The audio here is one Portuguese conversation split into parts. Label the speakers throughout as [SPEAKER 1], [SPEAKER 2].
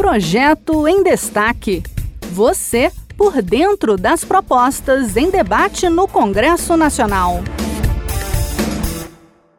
[SPEAKER 1] Projeto em Destaque. Você por dentro das propostas em debate no Congresso Nacional.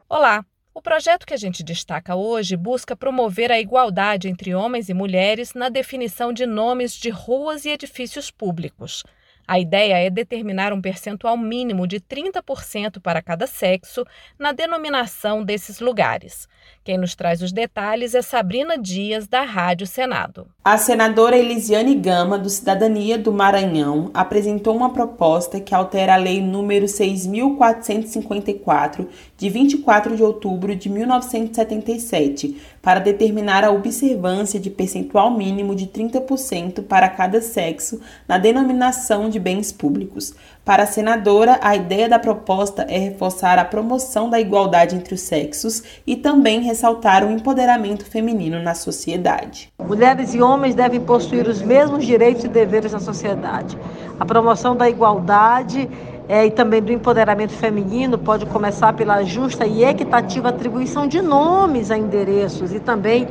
[SPEAKER 2] Olá! O projeto que a gente destaca hoje busca promover a igualdade entre homens e mulheres na definição de nomes de ruas e edifícios públicos. A ideia é determinar um percentual mínimo de 30% para cada sexo na denominação desses lugares. Quem nos traz os detalhes é Sabrina Dias, da Rádio Senado.
[SPEAKER 3] A senadora Elisiane Gama, do Cidadania do Maranhão, apresentou uma proposta que altera a Lei número 6.454, de 24 de outubro de 1977, para determinar a observância de percentual mínimo de 30% para cada sexo na denominação de bens públicos. Para a senadora, a ideia da proposta é reforçar a promoção da igualdade entre os sexos e também ressaltar o empoderamento feminino na sociedade.
[SPEAKER 4] Mulheres e homens devem possuir os mesmos direitos e deveres na sociedade. A promoção da igualdade é, e também do empoderamento feminino pode começar pela justa e equitativa atribuição de nomes a endereços e também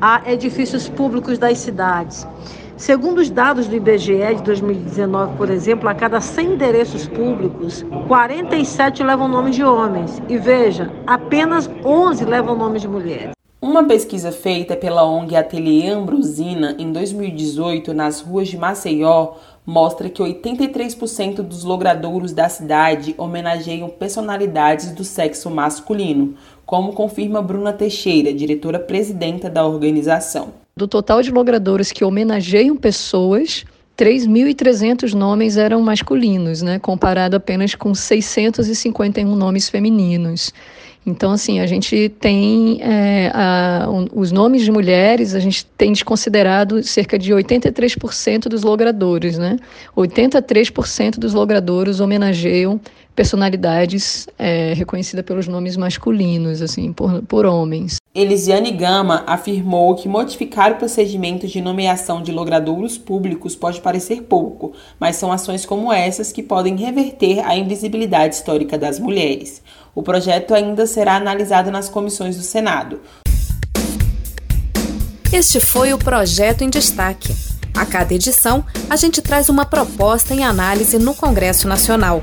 [SPEAKER 4] a edifícios públicos das cidades. Segundo os dados do IBGE de 2019, por exemplo, a cada 100 endereços públicos, 47 levam nome de homens. E veja, apenas 11 levam nome de mulheres.
[SPEAKER 3] Uma pesquisa feita pela ONG Ateliê Ambrosina em 2018 nas ruas de Maceió mostra que 83% dos logradouros da cidade homenageiam personalidades do sexo masculino, como confirma Bruna Teixeira, diretora-presidenta da organização.
[SPEAKER 5] Do total de logradouros que homenageiam pessoas, 3.300 nomes eram masculinos, né, comparado apenas com 651 nomes femininos. Então, assim, a gente tem é, a, os nomes de mulheres, a gente tem desconsiderado cerca de 83% dos logradores, né? 83% dos logradores homenageiam personalidades é, reconhecidas pelos nomes masculinos, assim, por, por homens.
[SPEAKER 3] Elisiane Gama afirmou que modificar o procedimento de nomeação de logradouros públicos pode parecer pouco, mas são ações como essas que podem reverter a invisibilidade histórica das mulheres. O projeto ainda será analisado nas comissões do Senado.
[SPEAKER 2] Este foi o Projeto em Destaque. A cada edição, a gente traz uma proposta em análise no Congresso Nacional.